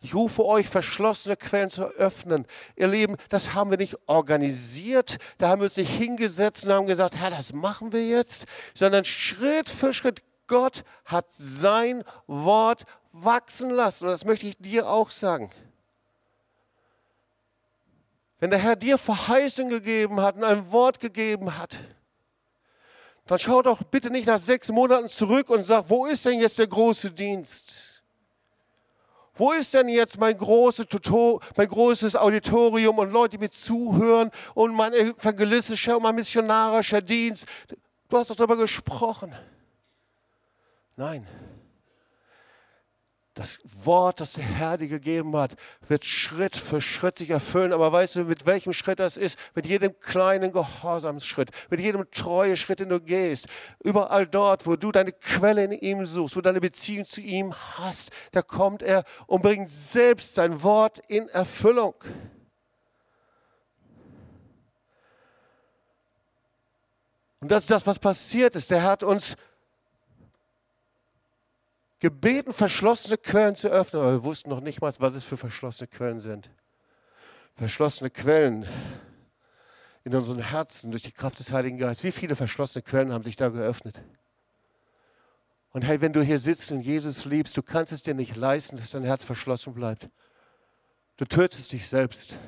Ich rufe euch, verschlossene Quellen zu öffnen. Ihr Lieben, das haben wir nicht organisiert, da haben wir uns nicht hingesetzt und haben gesagt, Herr, das machen wir jetzt, sondern Schritt für Schritt. Gott hat sein Wort wachsen lassen. Und das möchte ich dir auch sagen. Wenn der Herr dir Verheißung gegeben hat und ein Wort gegeben hat, dann schau doch bitte nicht nach sechs Monaten zurück und sag, wo ist denn jetzt der große Dienst? Wo ist denn jetzt mein, große Tutor, mein großes Auditorium und Leute, die mir zuhören und mein evangelistischer und mein missionarischer Dienst? Du hast doch darüber gesprochen. Nein. Das Wort, das der Herr dir gegeben hat, wird Schritt für Schritt sich erfüllen. Aber weißt du, mit welchem Schritt das ist? Mit jedem kleinen Gehorsamsschritt, mit jedem treue Schritt, den du gehst. Überall dort, wo du deine Quelle in ihm suchst, wo deine Beziehung zu ihm hast, da kommt er und bringt selbst sein Wort in Erfüllung. Und das ist das, was passiert ist. Der hat uns gebeten, verschlossene Quellen zu öffnen, aber wir wussten noch nicht mal, was es für verschlossene Quellen sind. Verschlossene Quellen in unseren Herzen durch die Kraft des Heiligen Geistes. Wie viele verschlossene Quellen haben sich da geöffnet? Und hey, wenn du hier sitzt und Jesus liebst, du kannst es dir nicht leisten, dass dein Herz verschlossen bleibt. Du tötest dich selbst.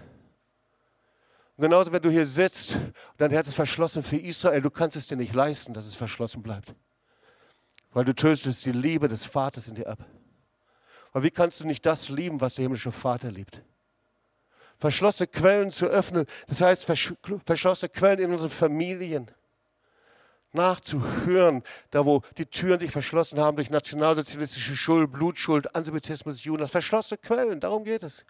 Und genauso, wenn du hier sitzt und dein Herz ist verschlossen für Israel, du kannst es dir nicht leisten, dass es verschlossen bleibt weil du tötest die Liebe des Vaters in dir ab. Weil wie kannst du nicht das lieben, was der himmlische Vater liebt? Verschlossene Quellen zu öffnen, das heißt verschlossene Quellen in unseren Familien nachzuhören, da wo die Türen sich verschlossen haben durch nationalsozialistische Schuld, Blutschuld, Antisemitismus, Juden, verschlossene Quellen, darum geht es.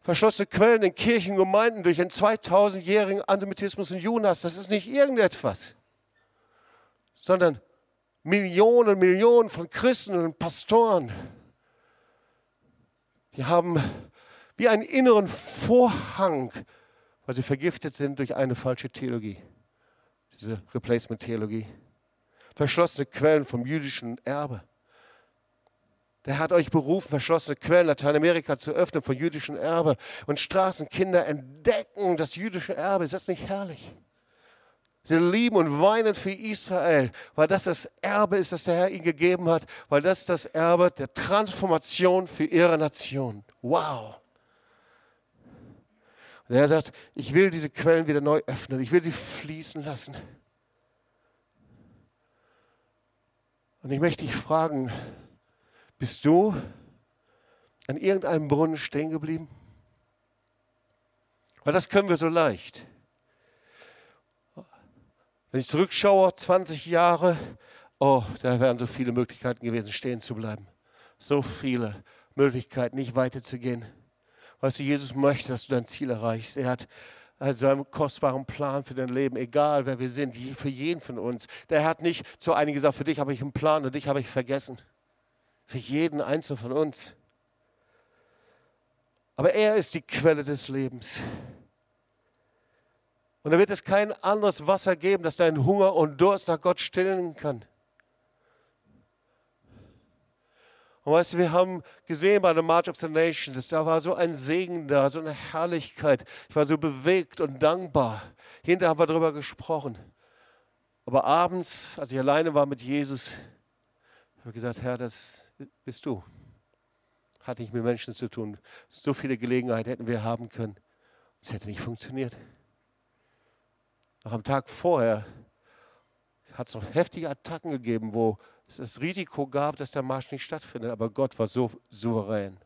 Verschlossene Quellen in Kirchen, Gemeinden durch einen 2000-jährigen Antisemitismus und Junas, das ist nicht irgendetwas, sondern Millionen, Millionen von Christen und Pastoren, die haben wie einen inneren Vorhang, weil sie vergiftet sind durch eine falsche Theologie, diese Replacement-Theologie. Verschlossene Quellen vom jüdischen Erbe. Der hat euch berufen, verschlossene Quellen Lateinamerika zu öffnen von jüdischem Erbe. Und Straßenkinder entdecken das jüdische Erbe. Ist das nicht herrlich? Sie lieben und weinen für Israel, weil das das Erbe ist, das der Herr ihnen gegeben hat, weil das das Erbe der Transformation für ihre Nation. Wow. Und er sagt, ich will diese Quellen wieder neu öffnen, ich will sie fließen lassen. Und ich möchte dich fragen, bist du an irgendeinem Brunnen stehen geblieben? Weil das können wir so leicht. Wenn ich zurückschaue, 20 Jahre, oh, da wären so viele Möglichkeiten gewesen, stehen zu bleiben. So viele Möglichkeiten, nicht weiterzugehen. Weißt du, Jesus möchte, dass du dein Ziel erreichst. Er hat also einen kostbaren Plan für dein Leben, egal wer wir sind, für jeden von uns. Der hat nicht zu einigen gesagt, für dich habe ich einen Plan und dich habe ich vergessen. Für jeden Einzelnen von uns. Aber er ist die Quelle des Lebens. Und da wird es kein anderes Wasser geben, das deinen Hunger und Durst nach Gott stillen kann. Und weißt du, wir haben gesehen bei der March of the Nations, da war so ein Segen da, so eine Herrlichkeit. Ich war so bewegt und dankbar. Hinterher haben wir darüber gesprochen. Aber abends, als ich alleine war mit Jesus, habe ich gesagt, Herr, das bist du. Hat nicht mit Menschen zu tun. So viele Gelegenheiten hätten wir haben können. Es hätte nicht funktioniert. Noch am Tag vorher hat es noch heftige Attacken gegeben, wo es das Risiko gab, dass der Marsch nicht stattfindet. Aber Gott war so souverän.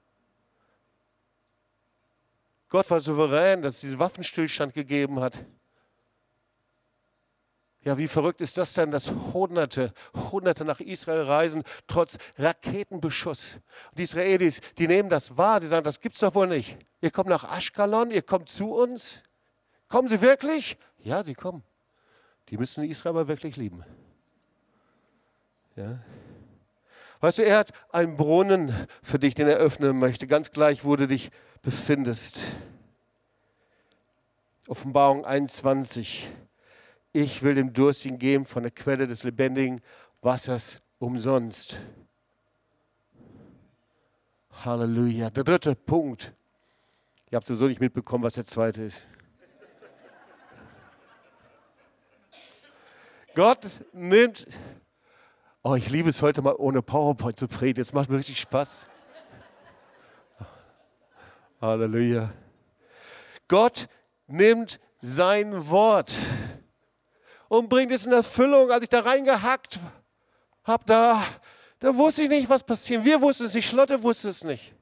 Gott war souverän, dass es diesen Waffenstillstand gegeben hat. Ja, wie verrückt ist das denn, dass Hunderte, Hunderte nach Israel reisen, trotz Raketenbeschuss. Und die Israelis, die nehmen das wahr, die sagen, das gibt's doch wohl nicht. Ihr kommt nach Ashkelon, ihr kommt zu uns. Kommen sie wirklich? Ja, sie kommen. Die müssen Israel aber wirklich lieben. Ja. Weißt du, er hat einen Brunnen für dich, den er öffnen möchte, ganz gleich, wo du dich befindest. Offenbarung 21. Ich will dem Durstigen geben von der Quelle des lebendigen Wassers umsonst. Halleluja. Der dritte Punkt. Ihr habt sowieso nicht mitbekommen, was der zweite ist. Gott nimmt, oh, ich liebe es heute mal ohne PowerPoint zu predigen. Es macht mir richtig Spaß. Halleluja. Gott nimmt sein Wort und bringt es in Erfüllung. Als ich da reingehackt habe, da, da wusste ich nicht, was passiert. Wir wussten es nicht, Schlotte wusste es nicht.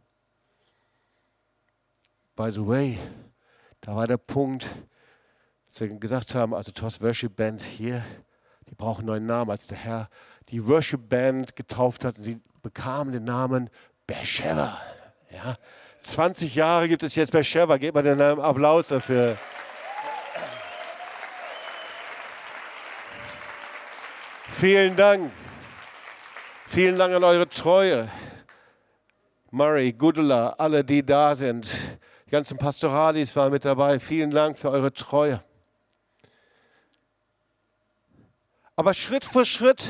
By the way, da war der Punkt, als wir gesagt haben, also Toss Worship Band hier, brauchen einen neuen Namen, als der Herr die Worship Band getauft hat. Sie bekamen den Namen Beersheba. Ja, 20 Jahre gibt es jetzt Beersheba. Gebt mal den Applaus dafür. Vielen Dank. Vielen Dank an eure Treue. Murray, Gudula, alle, die da sind. Die ganzen Pastoralis waren mit dabei. Vielen Dank für eure Treue. Aber Schritt für Schritt,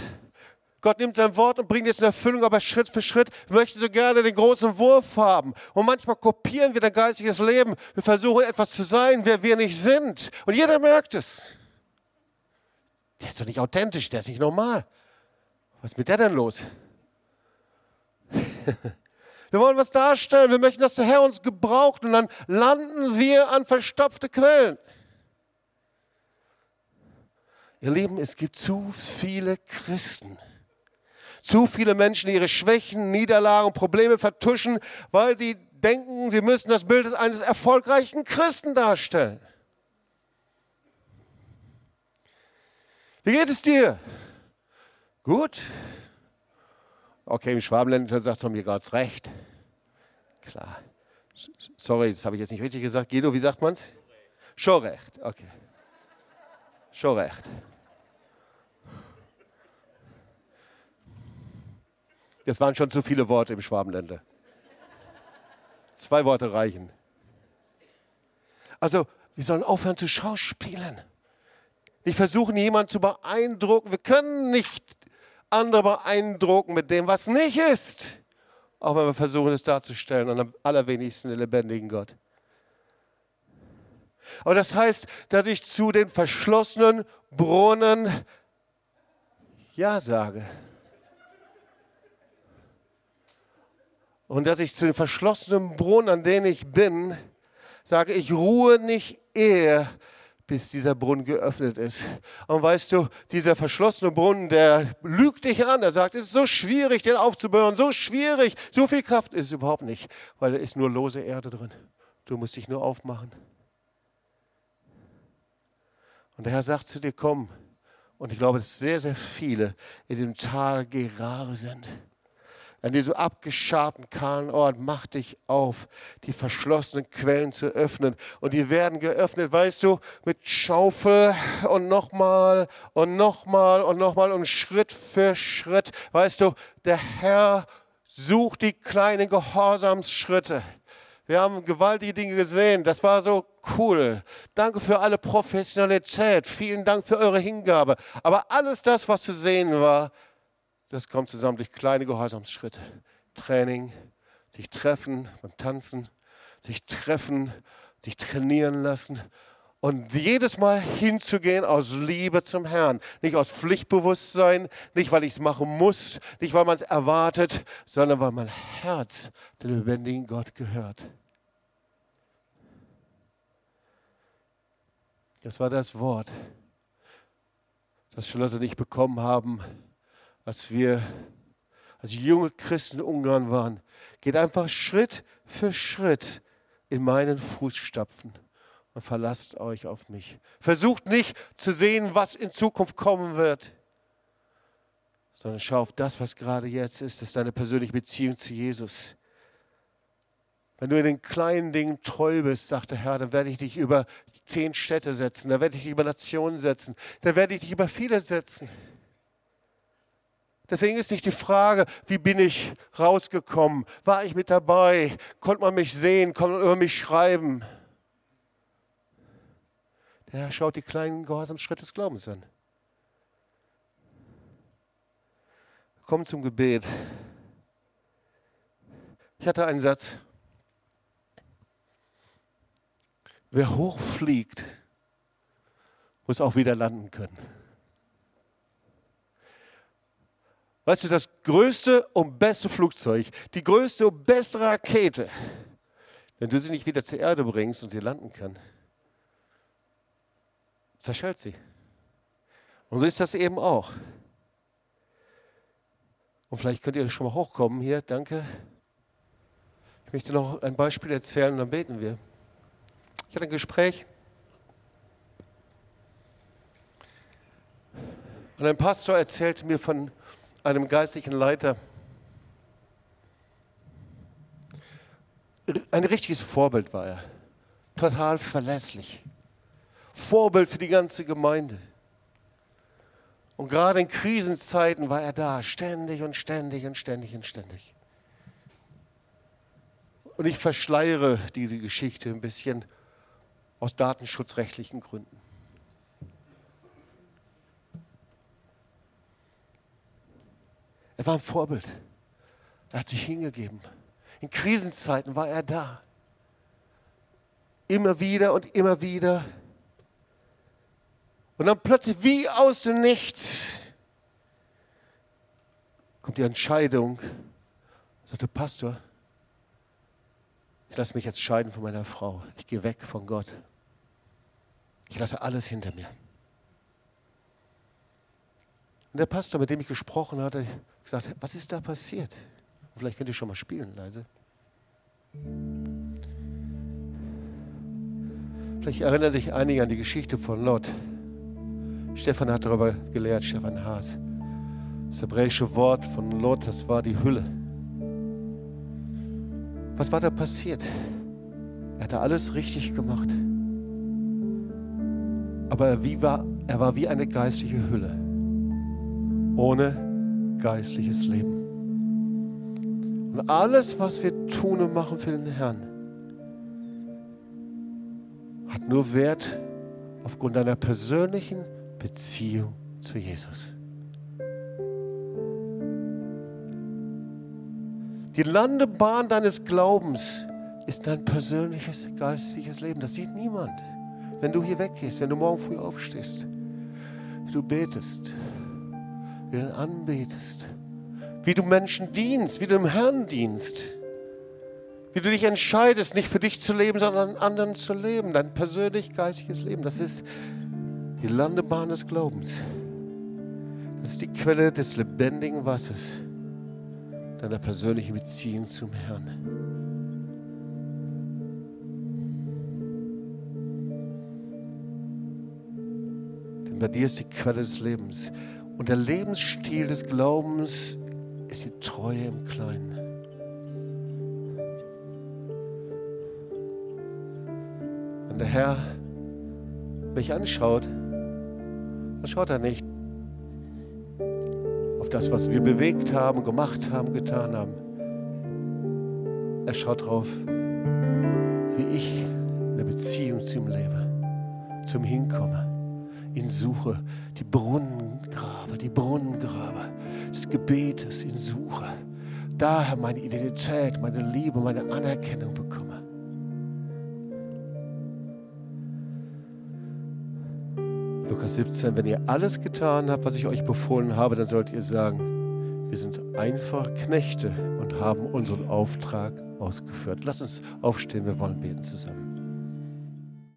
Gott nimmt sein Wort und bringt es in Erfüllung, aber Schritt für Schritt möchten so gerne den großen Wurf haben. Und manchmal kopieren wir dein geistiges Leben. Wir versuchen etwas zu sein, wer wir nicht sind. Und jeder merkt es der ist doch nicht authentisch, der ist nicht normal. Was ist mit der denn los? wir wollen was darstellen, wir möchten, dass der Herr uns gebraucht und dann landen wir an verstopfte Quellen. Ihr Lieben, es gibt zu viele Christen, zu viele Menschen, die ihre Schwächen, Niederlagen, Probleme vertuschen, weil sie denken, sie müssen das Bild eines erfolgreichen Christen darstellen. Wie geht es dir? Gut? Okay, im Schwabenländischen sagt man mir Gott's recht. Klar. Sorry, das habe ich jetzt nicht richtig gesagt. Guido, wie sagt man es? Schon recht. Okay. Schon recht. Das waren schon zu viele Worte im Schwabenländer. Zwei Worte reichen. Also, wir sollen aufhören zu schauspielen. Nicht versuchen, jemanden zu beeindrucken. Wir können nicht andere beeindrucken mit dem, was nicht ist. Auch wenn wir versuchen, es darzustellen, und am allerwenigsten den lebendigen Gott. Aber das heißt, dass ich zu den verschlossenen Brunnen Ja sage. Und dass ich zu den verschlossenen Brunnen, an denen ich bin, sage, ich ruhe nicht eher, bis dieser Brunnen geöffnet ist. Und weißt du, dieser verschlossene Brunnen, der lügt dich an. Er sagt, es ist so schwierig, den aufzubauen, so schwierig. So viel Kraft ist es überhaupt nicht, weil da ist nur lose Erde drin. Du musst dich nur aufmachen. Und der Herr sagt zu dir, komm. Und ich glaube, dass sehr, sehr viele in diesem Tal gerade sind an diesem abgescharten, kahlen Ort, mach dich auf, die verschlossenen Quellen zu öffnen. Und die werden geöffnet, weißt du, mit Schaufel und nochmal und nochmal und nochmal und Schritt für Schritt. Weißt du, der Herr sucht die kleinen Gehorsamsschritte. Wir haben gewaltige Dinge gesehen. Das war so cool. Danke für alle Professionalität. Vielen Dank für eure Hingabe. Aber alles das, was zu sehen war, das kommt zusammen durch kleine Gehorsamsschritte. Training, sich treffen beim Tanzen, sich treffen, sich trainieren lassen und jedes Mal hinzugehen aus Liebe zum Herrn. Nicht aus Pflichtbewusstsein, nicht weil ich es machen muss, nicht weil man es erwartet, sondern weil mein Herz dem lebendigen Gott gehört. Das war das Wort, das Charlotte nicht bekommen haben als wir als junge Christen in Ungarn waren. Geht einfach Schritt für Schritt in meinen Fußstapfen und verlasst euch auf mich. Versucht nicht zu sehen, was in Zukunft kommen wird, sondern schau auf das, was gerade jetzt ist. Das ist deine persönliche Beziehung zu Jesus. Wenn du in den kleinen Dingen treu bist, sagt der Herr, dann werde ich dich über zehn Städte setzen, dann werde ich dich über Nationen setzen, dann werde ich dich über viele setzen. Deswegen ist nicht die Frage, wie bin ich rausgekommen? War ich mit dabei? Konnte man mich sehen? Konnte man über mich schreiben? Der Herr schaut die kleinen Gehorsamsschritte des Glaubens an. Kommen zum Gebet. Ich hatte einen Satz. Wer hochfliegt, muss auch wieder landen können. Weißt du, das größte und beste Flugzeug, die größte und beste Rakete, wenn du sie nicht wieder zur Erde bringst und sie landen kann, zerschellt sie. Und so ist das eben auch. Und vielleicht könnt ihr schon mal hochkommen hier, danke. Ich möchte noch ein Beispiel erzählen und dann beten wir. Ich hatte ein Gespräch und ein Pastor erzählte mir von einem geistlichen Leiter, ein richtiges Vorbild war er, total verlässlich, Vorbild für die ganze Gemeinde. Und gerade in Krisenzeiten war er da, ständig und ständig und ständig und ständig. Und ich verschleiere diese Geschichte ein bisschen aus datenschutzrechtlichen Gründen. Er war ein Vorbild. Er hat sich hingegeben. In Krisenzeiten war er da. Immer wieder und immer wieder. Und dann plötzlich wie aus dem Nichts kommt die Entscheidung, sagte Pastor, ich lasse mich jetzt scheiden von meiner Frau. Ich gehe weg von Gott. Ich lasse alles hinter mir. Und der Pastor, mit dem ich gesprochen hatte, gesagt, was ist da passiert? Vielleicht könnt ihr schon mal spielen, leise. Vielleicht erinnern sich einige an die Geschichte von Lot. Stefan hat darüber gelehrt, Stefan Haas. Das hebräische Wort von Lot, das war die Hülle. Was war da passiert? Er hatte alles richtig gemacht. Aber er, war, er war wie eine geistliche Hülle, ohne geistliches Leben. Und alles, was wir tun und machen für den Herrn, hat nur Wert aufgrund einer persönlichen Beziehung zu Jesus. Die Landebahn deines Glaubens ist dein persönliches geistliches Leben. Das sieht niemand. Wenn du hier weggehst, wenn du morgen früh aufstehst, du betest, wie du anbetest, wie du Menschen dienst, wie du dem Herrn dienst, wie du dich entscheidest, nicht für dich zu leben, sondern anderen zu leben, dein persönlich geistiges Leben. Das ist die Landebahn des Glaubens. Das ist die Quelle des lebendigen Wassers deiner persönlichen Beziehung zum Herrn. Denn bei dir ist die Quelle des Lebens. Und der Lebensstil des Glaubens ist die Treue im Kleinen. Wenn der Herr mich anschaut, dann schaut er nicht auf das, was wir bewegt haben, gemacht haben, getan haben. Er schaut darauf, wie ich in der Beziehung zu ihm lebe, zum Hinkomme, ihn suche, die Brunnen grabe, die Brunnen grabe, des Gebetes ihn suche, daher meine Identität, meine Liebe, meine Anerkennung bekomme. Lukas 17, wenn ihr alles getan habt, was ich euch befohlen habe, dann sollt ihr sagen, wir sind einfach Knechte und haben unseren Auftrag ausgeführt. Lass uns aufstehen, wir wollen beten zusammen.